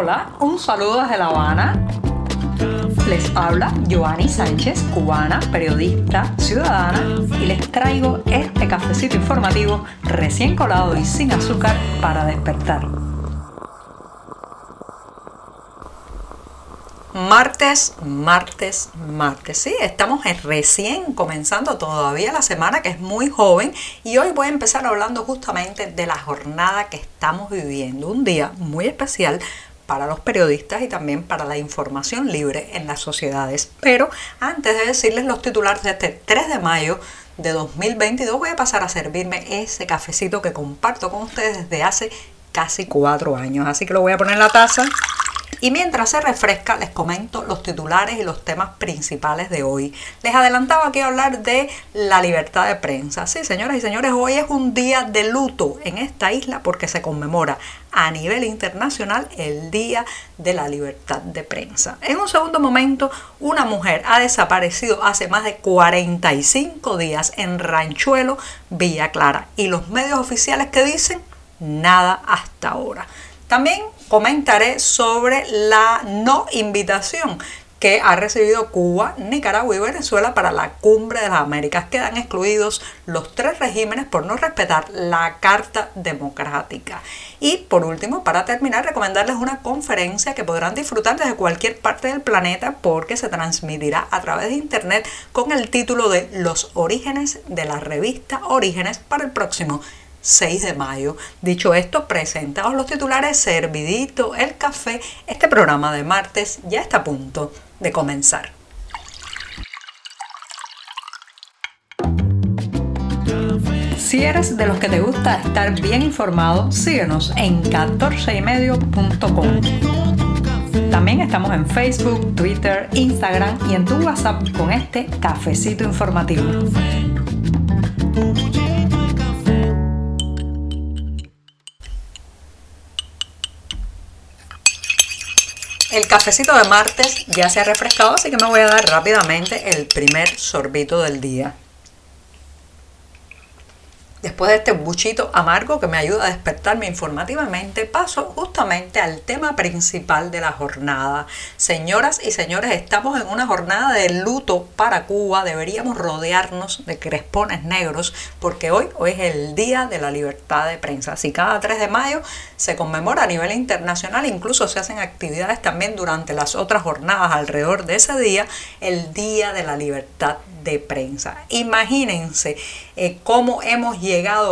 Hola, un saludo desde La Habana. Les habla Joanny Sánchez, cubana, periodista, ciudadana, y les traigo este cafecito informativo recién colado y sin azúcar para despertar. Martes, martes, martes. Sí, estamos recién comenzando todavía la semana que es muy joven y hoy voy a empezar hablando justamente de la jornada que estamos viviendo. Un día muy especial para los periodistas y también para la información libre en las sociedades. Pero antes de decirles los titulares de este 3 de mayo de 2022 voy a pasar a servirme ese cafecito que comparto con ustedes desde hace casi cuatro años. Así que lo voy a poner en la taza y mientras se refresca, les comento los titulares y los temas principales de hoy. Les adelantaba a hablar de la libertad de prensa. Sí, señoras y señores, hoy es un día de luto en esta isla porque se conmemora a nivel internacional el Día de la Libertad de Prensa. En un segundo momento, una mujer ha desaparecido hace más de 45 días en Ranchuelo, Villa Clara. Y los medios oficiales que dicen nada hasta ahora. También comentaré sobre la no invitación que ha recibido Cuba, Nicaragua y Venezuela para la cumbre de las Américas. Quedan excluidos los tres regímenes por no respetar la Carta Democrática. Y por último, para terminar, recomendarles una conferencia que podrán disfrutar desde cualquier parte del planeta porque se transmitirá a través de Internet con el título de Los orígenes de la revista Orígenes para el próximo 6 de mayo. Dicho esto, presentados los titulares, servidito el café, este programa de martes ya está a punto de comenzar. Si eres de los que te gusta estar bien informado, síguenos en 14ymedio.com. También estamos en Facebook, Twitter, Instagram y en tu WhatsApp con este cafecito informativo. El cafecito de martes ya se ha refrescado, así que me voy a dar rápidamente el primer sorbito del día. Después de este buchito amargo que me ayuda a despertarme informativamente, paso justamente al tema principal de la jornada. Señoras y señores, estamos en una jornada de luto para Cuba. Deberíamos rodearnos de crespones negros porque hoy, es el Día de la Libertad de Prensa. Así cada 3 de mayo se conmemora a nivel internacional, incluso se hacen actividades también durante las otras jornadas alrededor de ese día, el Día de la Libertad de Prensa. Imagínense eh, cómo hemos llegado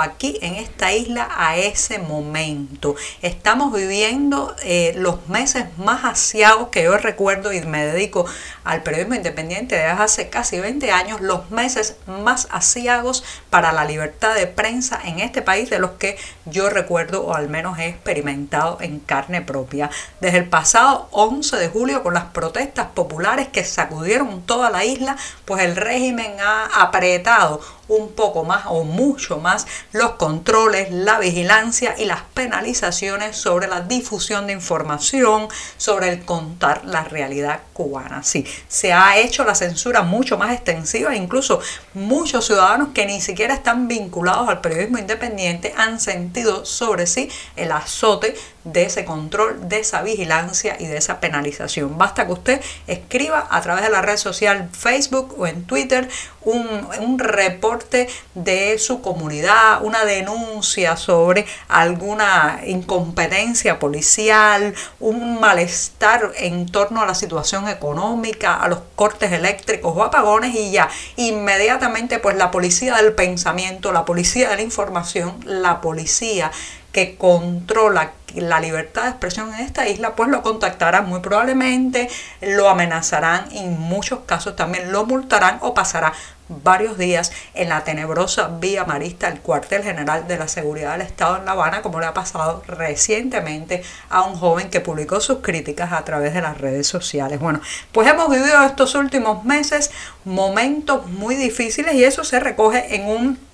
aquí en esta isla a ese momento. Estamos viviendo eh, los meses más asiados que yo recuerdo y me dedico al periodismo independiente desde hace casi 20 años, los meses más asiados para la libertad de prensa en este país de los que yo recuerdo o al menos he experimentado en carne propia. Desde el pasado 11 de julio con las protestas populares que sacudieron toda la isla, pues el régimen ha apretado un poco más o mucho más los controles, la vigilancia y las penalizaciones sobre la difusión de información, sobre el contar la realidad cubana. Sí, se ha hecho la censura mucho más extensiva, incluso muchos ciudadanos que ni siquiera están vinculados al periodismo independiente han sentido sobre sí el azote de ese control, de esa vigilancia y de esa penalización. Basta que usted escriba a través de la red social Facebook o en Twitter un, un reporte de su comunidad, una denuncia sobre alguna incompetencia policial, un malestar en torno a la situación económica, a los cortes eléctricos o apagones y ya, inmediatamente pues la policía del pensamiento, la policía de la información, la policía que controla la libertad de expresión en esta isla, pues lo contactarán muy probablemente, lo amenazarán y en muchos casos también lo multarán o pasará varios días en la tenebrosa vía marista el cuartel general de la seguridad del Estado en La Habana, como le ha pasado recientemente a un joven que publicó sus críticas a través de las redes sociales. Bueno, pues hemos vivido estos últimos meses momentos muy difíciles y eso se recoge en un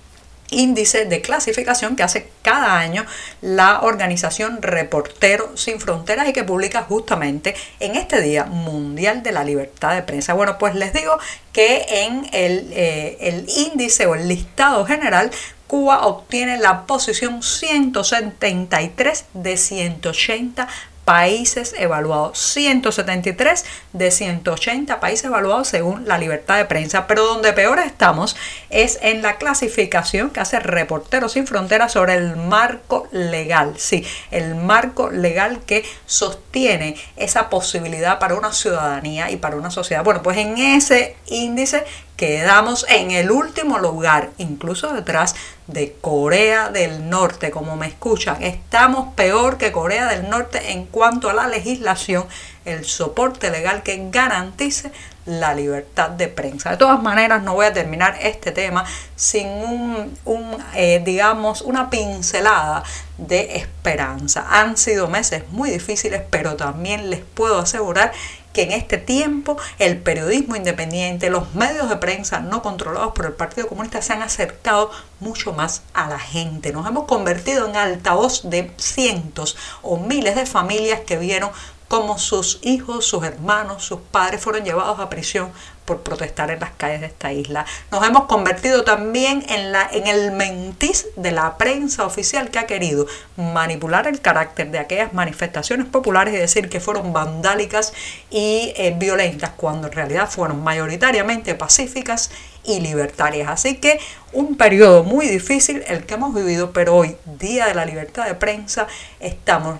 índice de clasificación que hace cada año la organización Reportero Sin Fronteras y que publica justamente en este Día Mundial de la Libertad de Prensa. Bueno, pues les digo que en el, eh, el índice o el listado general Cuba obtiene la posición 173 de 180 países evaluados, 173 de 180 países evaluados según la libertad de prensa, pero donde peor estamos es en la clasificación que hace Reporteros sin Fronteras sobre el marco legal, sí, el marco legal que sostiene esa posibilidad para una ciudadanía y para una sociedad. Bueno, pues en ese índice quedamos en el último lugar, incluso detrás de Corea del Norte, como me escuchan. Estamos peor que Corea del Norte en cuanto a la legislación, el soporte legal que garantice la libertad de prensa. De todas maneras, no voy a terminar este tema sin un, eh, digamos, una pincelada de esperanza. Han sido meses muy difíciles, pero también les puedo asegurar que en este tiempo el periodismo independiente, los medios de prensa no controlados por el Partido Comunista se han acercado mucho más a la gente. Nos hemos convertido en altavoz de cientos o miles de familias que vieron cómo sus hijos, sus hermanos, sus padres fueron llevados a prisión por protestar en las calles de esta isla. Nos hemos convertido también en, la, en el mentis de la prensa oficial que ha querido manipular el carácter de aquellas manifestaciones populares y decir que fueron vandálicas y eh, violentas, cuando en realidad fueron mayoritariamente pacíficas y libertarias. Así que un periodo muy difícil el que hemos vivido, pero hoy, Día de la Libertad de Prensa, estamos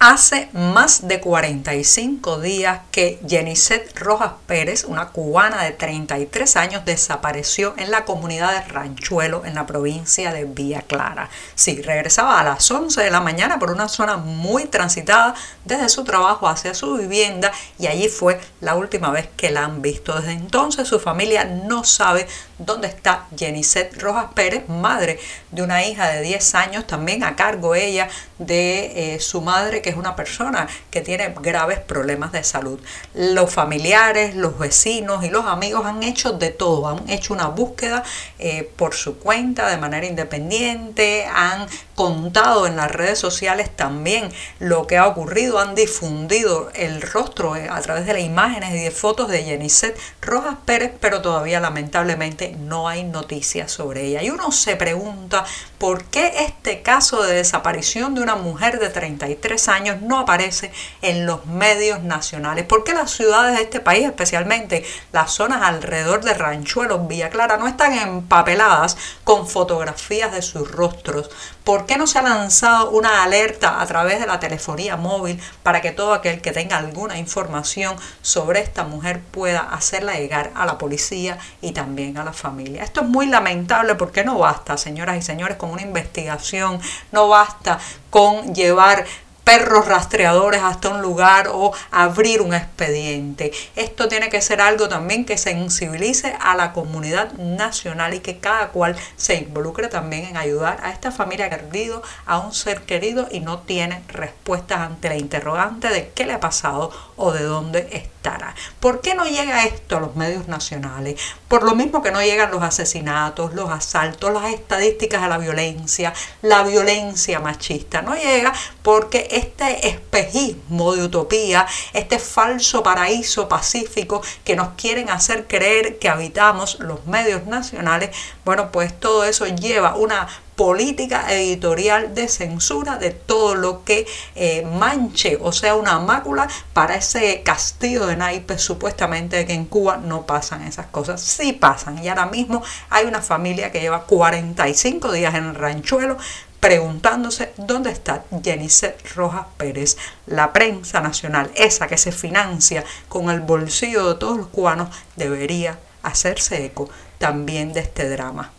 Hace más de 45 días que Jenicet Rojas Pérez, una cubana de 33 años, desapareció en la comunidad de Ranchuelo, en la provincia de Villa Clara. Sí, regresaba a las 11 de la mañana por una zona muy transitada desde su trabajo hacia su vivienda y allí fue la última vez que la han visto. Desde entonces su familia no sabe dónde está Jenicet Rojas Pérez, madre de una hija de 10 años, también a cargo ella de eh, su madre que es una persona que tiene graves problemas de salud. Los familiares, los vecinos y los amigos han hecho de todo, han hecho una búsqueda eh, por su cuenta de manera independiente, han contado en las redes sociales también lo que ha ocurrido, han difundido el rostro eh, a través de las imágenes y de fotos de Jenicet Rojas Pérez, pero todavía lamentablemente no hay noticias sobre ella. Y uno se pregunta por qué este caso de desaparición de una mujer de 33 años no aparece en los medios nacionales. ¿Por qué las ciudades de este país, especialmente las zonas alrededor de Ranchuelos, Villa Clara, no están empapeladas con fotografías de sus rostros? ¿Por qué no se ha lanzado una alerta a través de la telefonía móvil para que todo aquel que tenga alguna información sobre esta mujer pueda hacerla llegar a la policía y también a la familia? Esto es muy lamentable porque no basta, señoras y señores, una investigación, no basta con llevar perros rastreadores hasta un lugar o abrir un expediente. Esto tiene que ser algo también que sensibilice a la comunidad nacional y que cada cual se involucre también en ayudar a esta familia perdido, a un ser querido y no tiene respuestas ante la interrogante de qué le ha pasado o de dónde estará. ¿Por qué no llega esto a los medios nacionales? Por lo mismo que no llegan los asesinatos, los asaltos, las estadísticas de la violencia, la violencia machista. No llega porque este espejismo de utopía, este falso paraíso pacífico que nos quieren hacer creer que habitamos los medios nacionales, bueno, pues todo eso lleva una política editorial de censura de todo lo que eh, manche o sea una mácula para ese castillo de naipes supuestamente que en Cuba no pasan esas cosas. Sí pasan y ahora mismo hay una familia que lleva 45 días en el ranchuelo preguntándose dónde está Jenicet Rojas Pérez, la prensa nacional, esa que se financia con el bolsillo de todos los cubanos, debería hacerse eco también de este drama.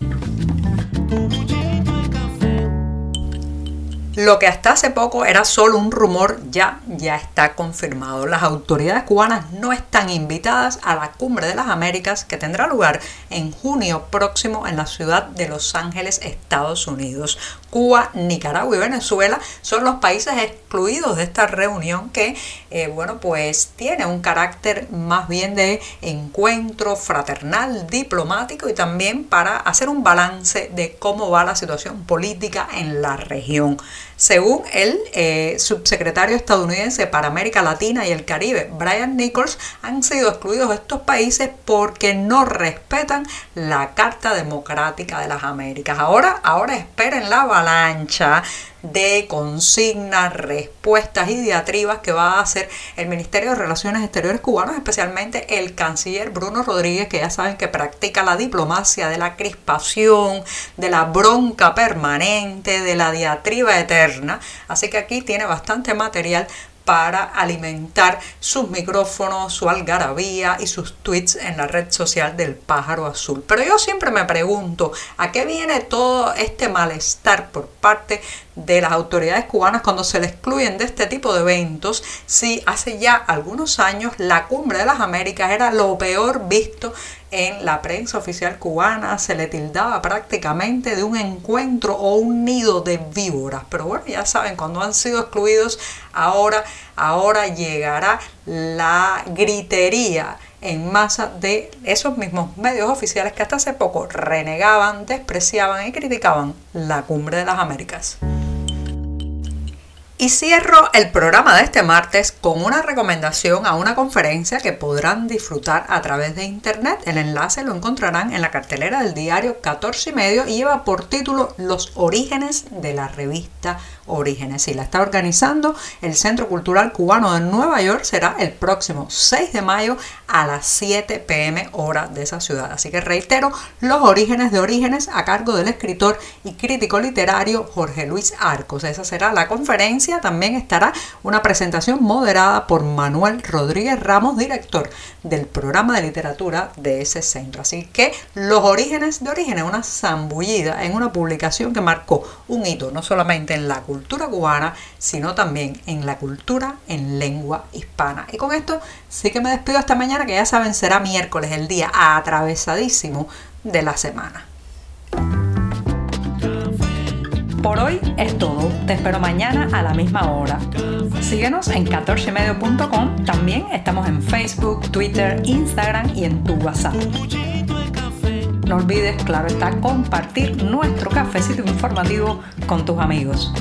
Lo que hasta hace poco era solo un rumor ya, ya está confirmado. Las autoridades cubanas no están invitadas a la Cumbre de las Américas que tendrá lugar en junio próximo en la ciudad de Los Ángeles, Estados Unidos. Cuba, Nicaragua y Venezuela son los países excluidos de esta reunión que, eh, bueno, pues tiene un carácter más bien de encuentro fraternal, diplomático y también para hacer un balance de cómo va la situación política en la región. Según el eh, subsecretario estadounidense para América Latina y el Caribe, Brian Nichols, han sido excluidos estos países porque no respetan la Carta Democrática de las Américas. Ahora, ahora esperen la avalancha de consignas, respuestas y diatribas que va a hacer el Ministerio de Relaciones Exteriores cubano, especialmente el canciller Bruno Rodríguez, que ya saben que practica la diplomacia de la crispación, de la bronca permanente, de la diatriba eterna. Así que aquí tiene bastante material para alimentar sus micrófonos, su algarabía y sus tweets en la red social del pájaro azul. Pero yo siempre me pregunto, ¿a qué viene todo este malestar por parte de las autoridades cubanas cuando se le excluyen de este tipo de eventos si hace ya algunos años la cumbre de las Américas era lo peor visto en la prensa oficial cubana se le tildaba prácticamente de un encuentro o un nido de víboras. Pero bueno, ya saben, cuando han sido excluidos, ahora, ahora llegará la gritería en masa de esos mismos medios oficiales que hasta hace poco renegaban, despreciaban y criticaban la cumbre de las Américas. Y cierro el programa de este martes con una recomendación a una conferencia que podrán disfrutar a través de internet. El enlace lo encontrarán en la cartelera del diario 14 y medio y lleva por título Los orígenes de la revista Orígenes. Y la está organizando el Centro Cultural Cubano de Nueva York. Será el próximo 6 de mayo a las 7 pm hora de esa ciudad. Así que reitero, Los orígenes de Orígenes a cargo del escritor y crítico literario Jorge Luis Arcos. Esa será la conferencia también estará una presentación moderada por Manuel Rodríguez Ramos, director del programa de literatura de ese centro. Así que Los Orígenes de Orígenes, una zambullida en una publicación que marcó un hito no solamente en la cultura cubana, sino también en la cultura en lengua hispana. Y con esto sí que me despido esta que ya saben, será miércoles, el día atravesadísimo de la semana. Por hoy es todo. Te espero mañana a la misma hora. Síguenos en 14medio.com. También estamos en Facebook, Twitter, Instagram y en tu WhatsApp. No olvides, claro está, compartir nuestro cafecito informativo con tus amigos.